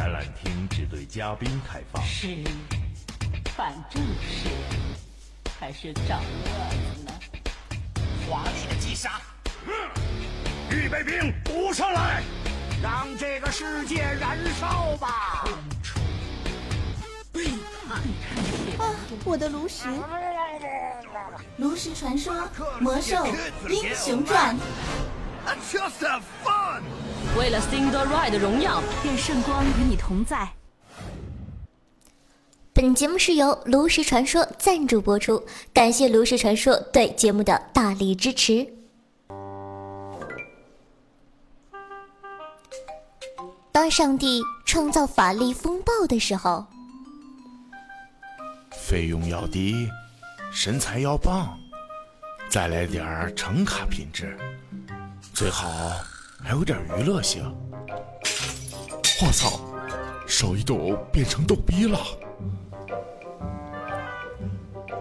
展览厅只对嘉宾开放。是反正是还是长乐子呢？华丽的击杀！预备兵，补上来，让这个世界燃烧吧！背叛！啊，我的炉石！炉石传说，魔兽英雄传。为了 Single Ride 的荣耀，愿圣光与你同在。本节目是由炉石传说赞助播出，感谢炉石传说对节目的大力支持。当上帝创造法力风暴的时候，费用要低，身材要棒，再来点儿橙卡品质，最好还有点娱乐性。我操，手一抖变成逗逼了。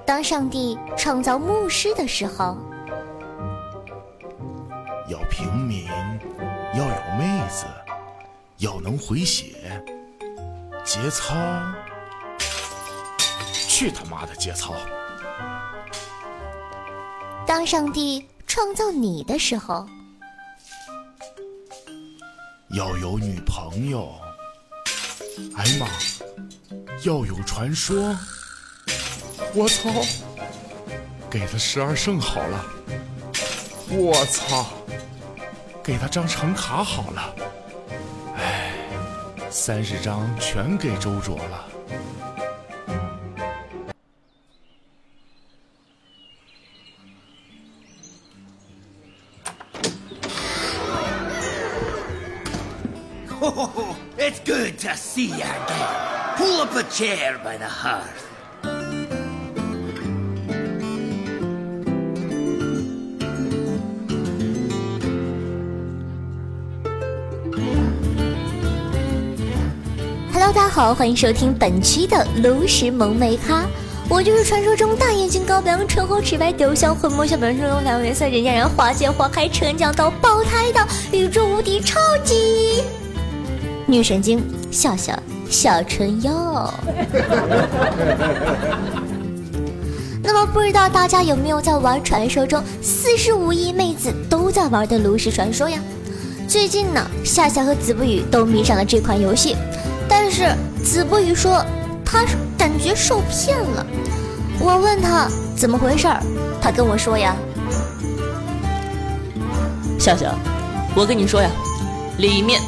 当上帝创造牧师的时候，要平民，要有妹子，要能回血，节操，去他妈的节操！当上帝创造你的时候，要有女朋友，哎妈，要有传说。我操！给他十二圣好了。我操！给他张橙卡好了。哎，三十张全给周卓了。It's good to see you again. Pull up a chair by the hearth. Hello，大家好，欢迎收听本期的炉石萌妹咖，我就是传说中大眼睛、高鼻梁、唇红齿白、丢香混墨、小本身、两颜色、人见人花见花开、成长到爆胎的宇宙无敌超女神经笑笑小春药。那么不知道大家有没有在玩传说中四十五亿妹子都在玩的炉石传说呀？最近呢，夏夏和子不语都迷上了这款游戏。但是子不语说他感觉受骗了，我问他怎么回事儿，他跟我说呀，笑笑，我跟你说呀，里面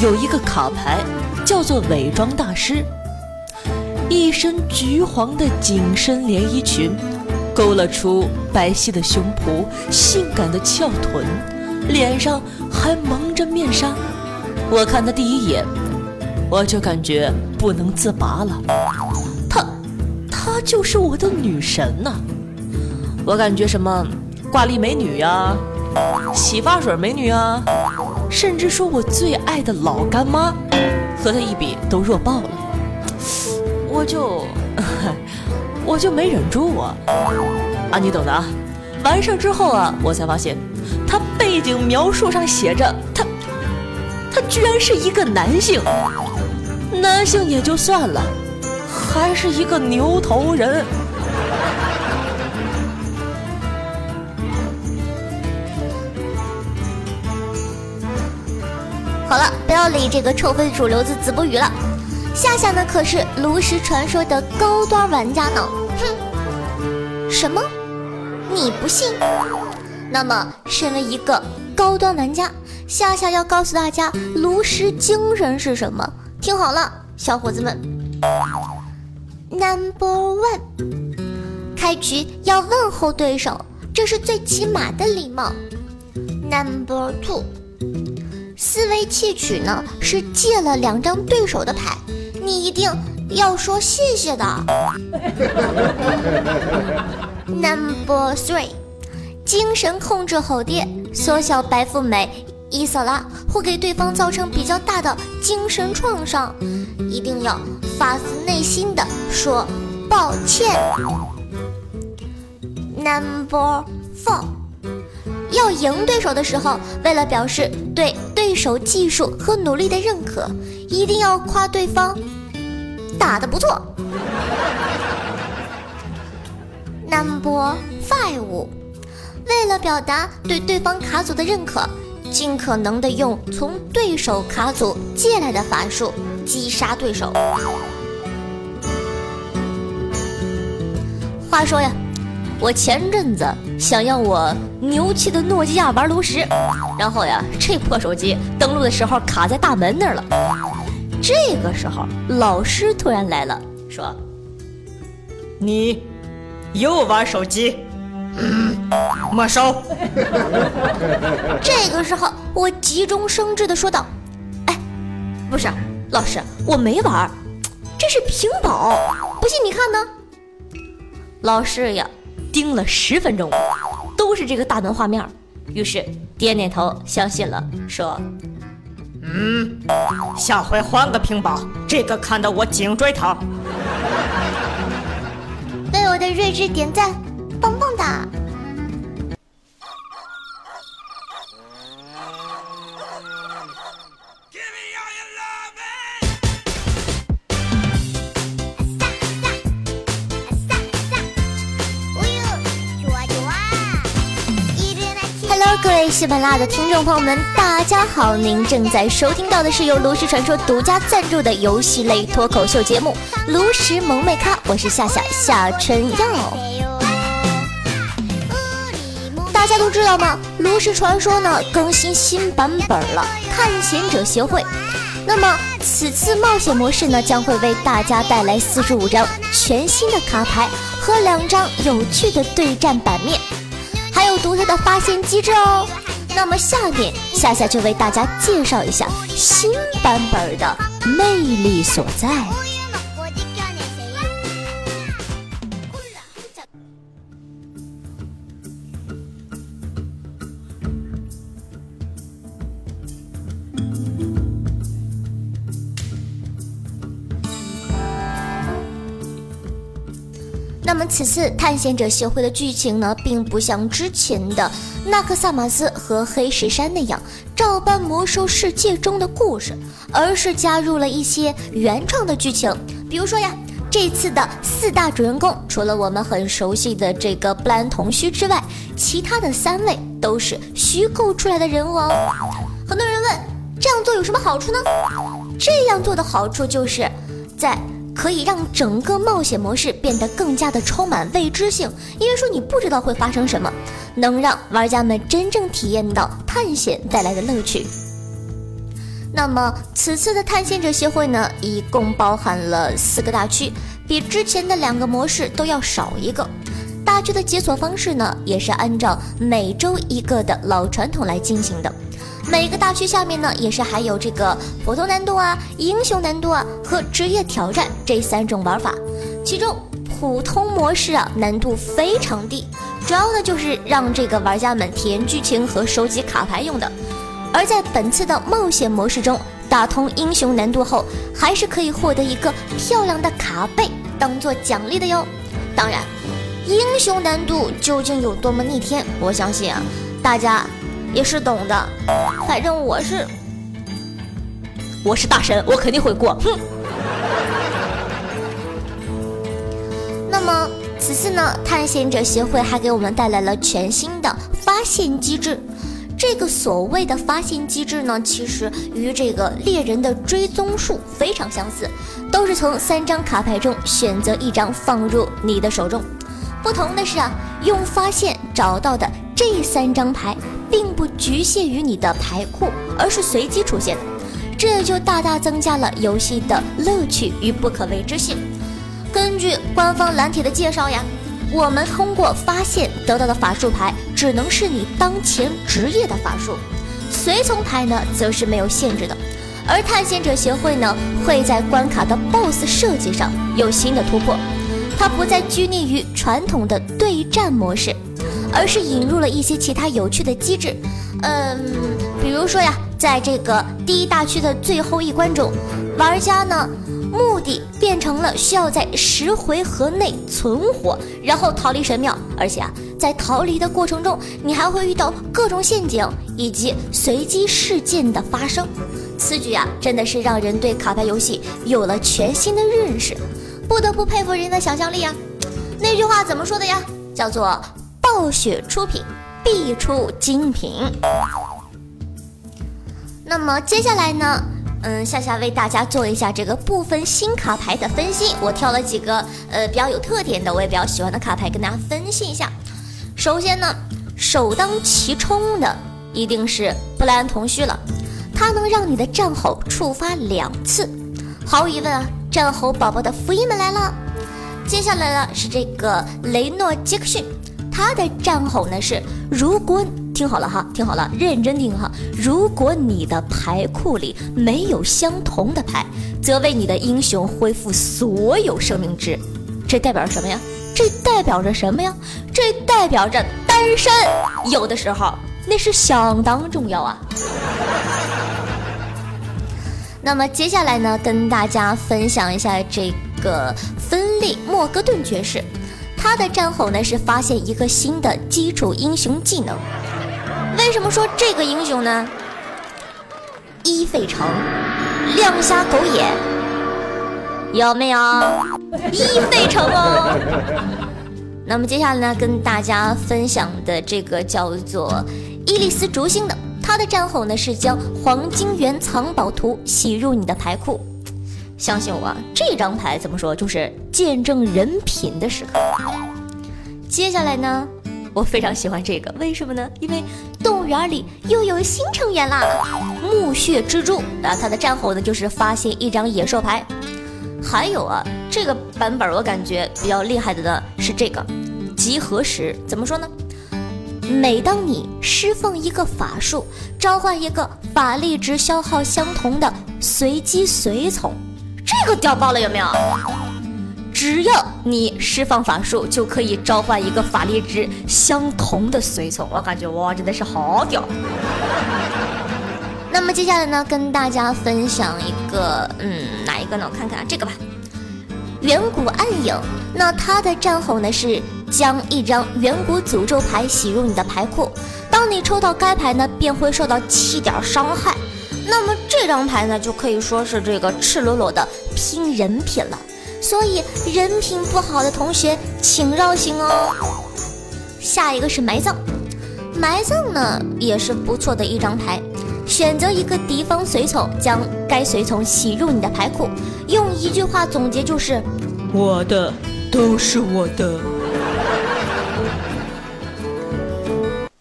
有一个卡牌叫做伪装大师，一身橘黄的紧身连衣裙，勾勒出白皙的胸脯、性感的翘臀，脸上还蒙着面纱，我看他第一眼。我就感觉不能自拔了，她，她就是我的女神呐！我感觉什么挂历美女呀，洗发水美女啊，甚至说我最爱的老干妈，和她一比都弱爆了。我就，我就没忍住啊！啊，你懂的啊！完事之后啊，我才发现，她背景描述上写着她，她居然是一个男性。男性也就算了，还是一个牛头人。好了，不要理这个臭非主流子子不语了。夏夏呢，可是炉石传说的高端玩家呢。哼，什么？你不信？那么，身为一个高端玩家，夏夏要告诉大家，炉石精神是什么？听好了，小伙子们，Number one，开局要问候对手，这是最起码的礼貌。Number two，思维窃取呢是借了两张对手的牌，你一定要说谢谢的。Number three，精神控制吼爹，缩小白富美。伊索拉会给对方造成比较大的精神创伤，一定要发自内心的说抱歉。Number four，要赢对手的时候，为了表示对对手技术和努力的认可，一定要夸对方打得不错。Number five，为了表达对对方卡组的认可，尽可能的用从对手卡组借来的法术击杀对手。话说呀，我前阵子想要我牛气的诺基亚玩炉石，然后呀，这破手机登录的时候卡在大门那儿了。这个时候，老师突然来了，说：“你又玩手机，没收。”这个时候，我急中生智的说道：“哎，不是，老师，我没玩，这是屏保，不信你看呢。”老师呀，盯了十分钟，都是这个大门画面，于是点点头，相信了，说：“嗯，下回换个屏保，这个看得我颈椎疼。”为我的睿智点赞，棒棒哒！各位喜马拉雅的听众朋友们，大家好！您正在收听到的是由炉石传说独家赞助的游戏类脱口秀节目《炉石萌妹咖》，我是夏夏夏春耀。大家都知道吗？炉石传说呢更新新版本了，探险者协会。那么此次冒险模式呢将会为大家带来四十五张全新的卡牌和两张有趣的对战版面。还有独特的发现机制哦。那么下面夏夏就为大家介绍一下新版本的魅力所在。此次探险者协会的剧情呢，并不像之前的纳克萨马斯和黑石山那样照搬魔兽世界中的故事，而是加入了一些原创的剧情。比如说呀，这次的四大主人公，除了我们很熟悉的这个布兰同须之外，其他的三位都是虚构出来的人物哦。很多人问，这样做有什么好处呢？这样做的好处就是在。可以让整个冒险模式变得更加的充满未知性，因为说你不知道会发生什么，能让玩家们真正体验到探险带来的乐趣。那么此次的探险者协会呢，一共包含了四个大区，比之前的两个模式都要少一个。大区的解锁方式呢，也是按照每周一个的老传统来进行的。每个大区下面呢，也是还有这个普通难度啊、英雄难度啊和职业挑战这三种玩法。其中普通模式啊难度非常低，主要呢就是让这个玩家们体验剧情和收集卡牌用的。而在本次的冒险模式中，打通英雄难度后，还是可以获得一个漂亮的卡背当做奖励的哟。当然，英雄难度究竟有多么逆天，我相信啊，大家。也是懂的，反正我是，我是大神，我肯定会过。哼。那么此次呢，探险者协会还给我们带来了全新的发现机制。这个所谓的发现机制呢，其实与这个猎人的追踪术非常相似，都是从三张卡牌中选择一张放入你的手中。不同的是啊，用发现找到的这三张牌。并不局限于你的牌库，而是随机出现的，这就大大增加了游戏的乐趣与不可未知性。根据官方蓝铁的介绍呀，我们通过发现得到的法术牌，只能是你当前职业的法术，随从牌呢则是没有限制的。而探险者协会呢，会在关卡的 BOSS 设计上有新的突破，它不再拘泥于传统的对战模式。而是引入了一些其他有趣的机制，嗯，比如说呀，在这个第一大区的最后一关中，玩家呢目的变成了需要在十回合内存活，然后逃离神庙。而且啊，在逃离的过程中，你还会遇到各种陷阱以及随机事件的发生。此举啊，真的是让人对卡牌游戏有了全新的认识，不得不佩服人的想象力啊。那句话怎么说的呀？叫做“暴雪出品，必出精品”。那么接下来呢，嗯，夏夏为大家做一下这个部分新卡牌的分析。我挑了几个呃比较有特点的，我也比较喜欢的卡牌跟大家分析一下。首先呢，首当其冲的一定是布莱恩铜须了，它能让你的战吼触发两次。毫无疑问啊，战吼宝宝的福音们来了。接下来呢是这个雷诺杰克逊，他的战吼呢是如果。听好了哈，听好了，认真听哈。如果你的牌库里没有相同的牌，则为你的英雄恢复所有生命值。这代表着什么呀？这代表着什么呀？这代表着单身。有的时候那是相当重要啊。那么接下来呢，跟大家分享一下这个芬利莫格顿爵士，他的战吼呢是发现一个新的基础英雄技能。为什么说这个英雄呢？一费城，亮瞎狗眼，有没有？一费城哦。那么接下来呢，跟大家分享的这个叫做伊利斯烛星的，他的战吼呢是将黄金元藏宝图洗入你的牌库。相信我，这张牌怎么说，就是见证人品的时刻。接下来呢？我非常喜欢这个，为什么呢？因为动物园里又有新成员啦！墓穴蜘蛛啊，它的战吼呢就是发现一张野兽牌。还有啊，这个版本我感觉比较厉害的呢是这个集合时，怎么说呢？每当你释放一个法术，召唤一个法力值消耗相同的随机随从，这个屌爆了，有没有？只要你释放法术，就可以召唤一个法力值相同的随从。我感觉哇，真的是好屌！那么接下来呢，跟大家分享一个，嗯，哪一个呢？我看看这个吧。远古暗影，那它的战吼呢是将一张远古诅咒牌洗入你的牌库，当你抽到该牌呢，便会受到七点伤害。那么这张牌呢，就可以说是这个赤裸裸的拼人品了。所以人品不好的同学请绕行哦。下一个是埋葬，埋葬呢也是不错的一张牌。选择一个敌方随从，将该随从洗入你的牌库。用一句话总结就是：我的都是我的。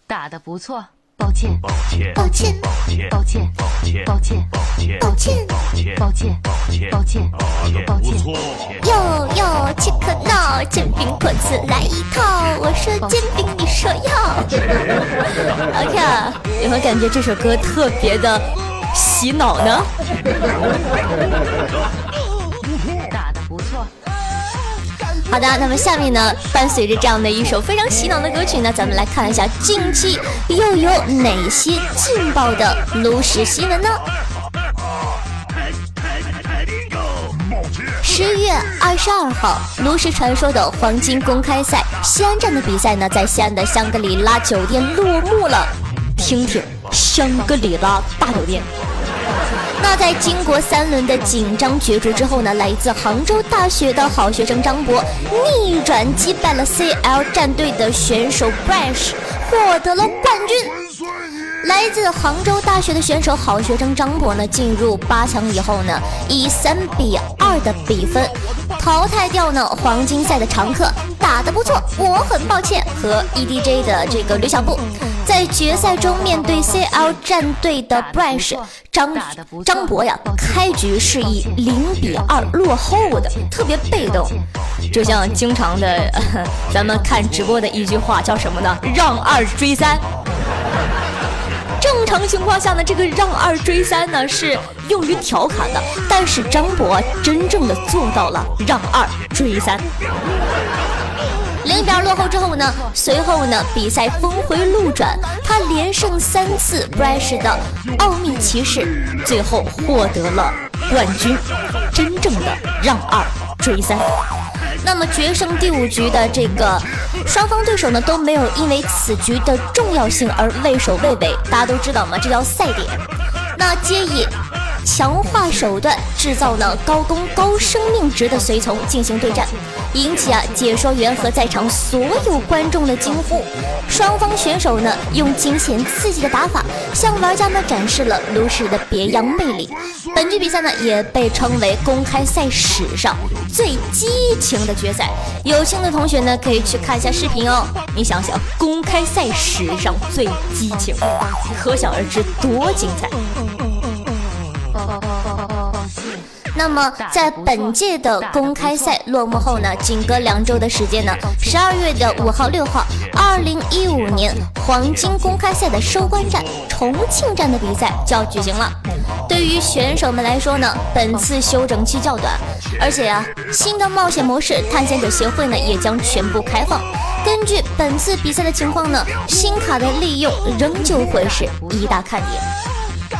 打的不错。抱歉，抱歉，抱歉，抱歉，抱歉，抱歉，抱歉，抱歉，抱歉，抱歉，抱歉，抱歉，抱歉，抱歉，不错。哟哟，切克闹，煎饼果子来一套。我说煎饼，你说要。OK，有没有感觉这首歌特别的洗脑呢？好的，那么下面呢，伴随着这样的一首非常洗脑的歌曲呢，咱们来看一下近期又有哪些劲爆的炉石新闻呢？十月二十二号，炉石传说的黄金公开赛西安站的比赛呢，在西安的香格里拉酒店落幕了。听听，香格里拉大酒店。那在经过三轮的紧张角逐之后呢，来自杭州大学的好学生张博逆转击败了 CL 战队的选手 Brash，获得了冠军。来自杭州大学的选手好学生张博呢，进入八强以后呢，以三比二的比分淘汰掉呢黄金赛的常客，打得不错。我很抱歉和 EDG 的这个吕小布。在决赛中面对 CL 战队的 Brash 张张博呀，开局是以零比二落后的，特别被动，就像经常的 咱们看直播的一句话叫什么呢？让二追三。正常情况下呢，这个让二追三呢是用于调侃的，但是张博真正的做到了让二追三。零比二落后之后呢，随后呢，比赛峰回路转，他连胜三次，Brash 的奥秘骑士最后获得了冠军。真正的让二追三。那么决胜第五局的这个双方对手呢都没有因为此局的重要性而畏首畏尾，大家都知道嘛，这叫赛点。那接以强化手段制造了高攻高生命值的随从进行对战，引起啊解说员和在场所有观众的惊呼。双方选手呢用惊险刺激的打法向玩家们展示了炉石的别样魅力。本局比赛呢也被称为公开赛史上最激情的决赛。有兴趣的同学呢可以去看一下视频哦。你想想，公开赛史上最激情，可想而知多精彩。那么，在本届的公开赛落幕后呢，仅隔两周的时间呢，十二月的五号、六号，二零一五年黄金公开赛的收官战重庆站的比赛就要举行了。对于选手们来说呢，本次休整期较短，而且啊，新的冒险模式探险者协会呢也将全部开放。根据本次比赛的情况呢，新卡的利用仍旧会是一大看点。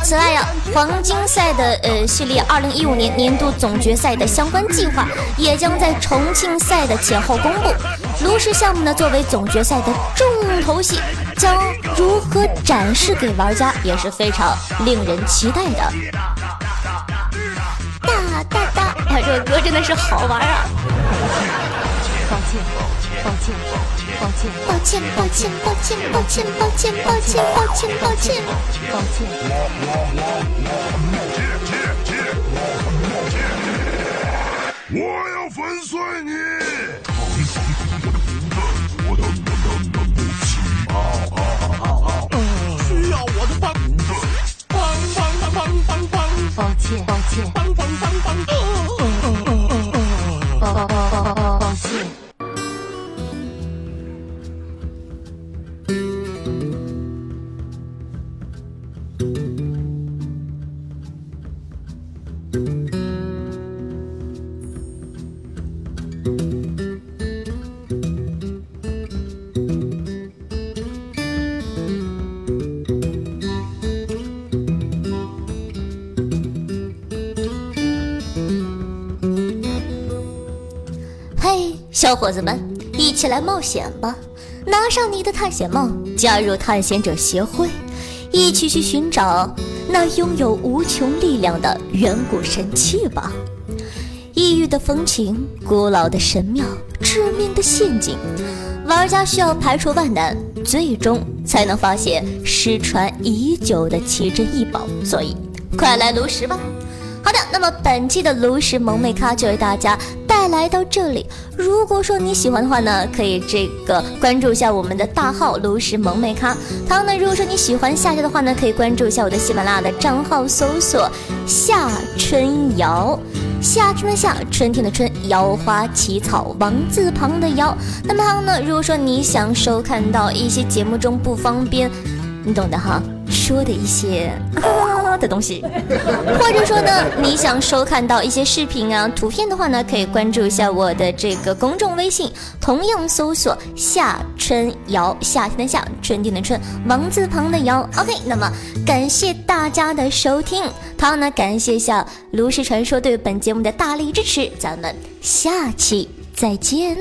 此外呀，黄金赛的呃系列二零一五年年度总决赛的相关计划也将在重庆赛的前后公布。炉石项目呢，作为总决赛的重头戏，将如何展示给玩家也是非常令人期待的。哒哒哒！哎，这个歌真的是好玩啊！抱歉，抱歉，抱歉，抱歉，抱歉，抱歉，抱歉，抱歉，抱歉，抱歉，抱歉，抱歉。我要粉碎你！需要我的帮助！帮帮帮帮帮！抱歉，抱歉，帮帮帮帮！小伙子们，一起来冒险吧！拿上你的探险帽，加入探险者协会，一起去寻找那拥有无穷力量的远古神器吧！异域的风情，古老的神庙，致命的陷阱，玩家需要排除万难，最终才能发现失传已久的奇珍异宝。所以，快来炉石吧！好的，那么本期的炉石萌妹咖就为大家带来到这里。如果说你喜欢的话呢，可以这个关注一下我们的大号炉石萌妹咖。当然呢，如果说你喜欢夏夏的话呢，可以关注一下我的喜马拉雅的账号，搜索夏春瑶。夏天的夏，春天的春，瑶花起草，王字旁的瑶。那么呢，如果说你想收看到一些节目中不方便，你懂的哈，说的一些的东西，或者说呢，你想收看到一些视频啊、图片的话呢，可以关注一下我的这个公众微信，同样搜索夏春瑶，夏天的夏，春天的春，王字旁的瑶。OK，那么感谢大家的收听，同样呢，感谢一下炉石传说对本节目的大力支持，咱们下期再见。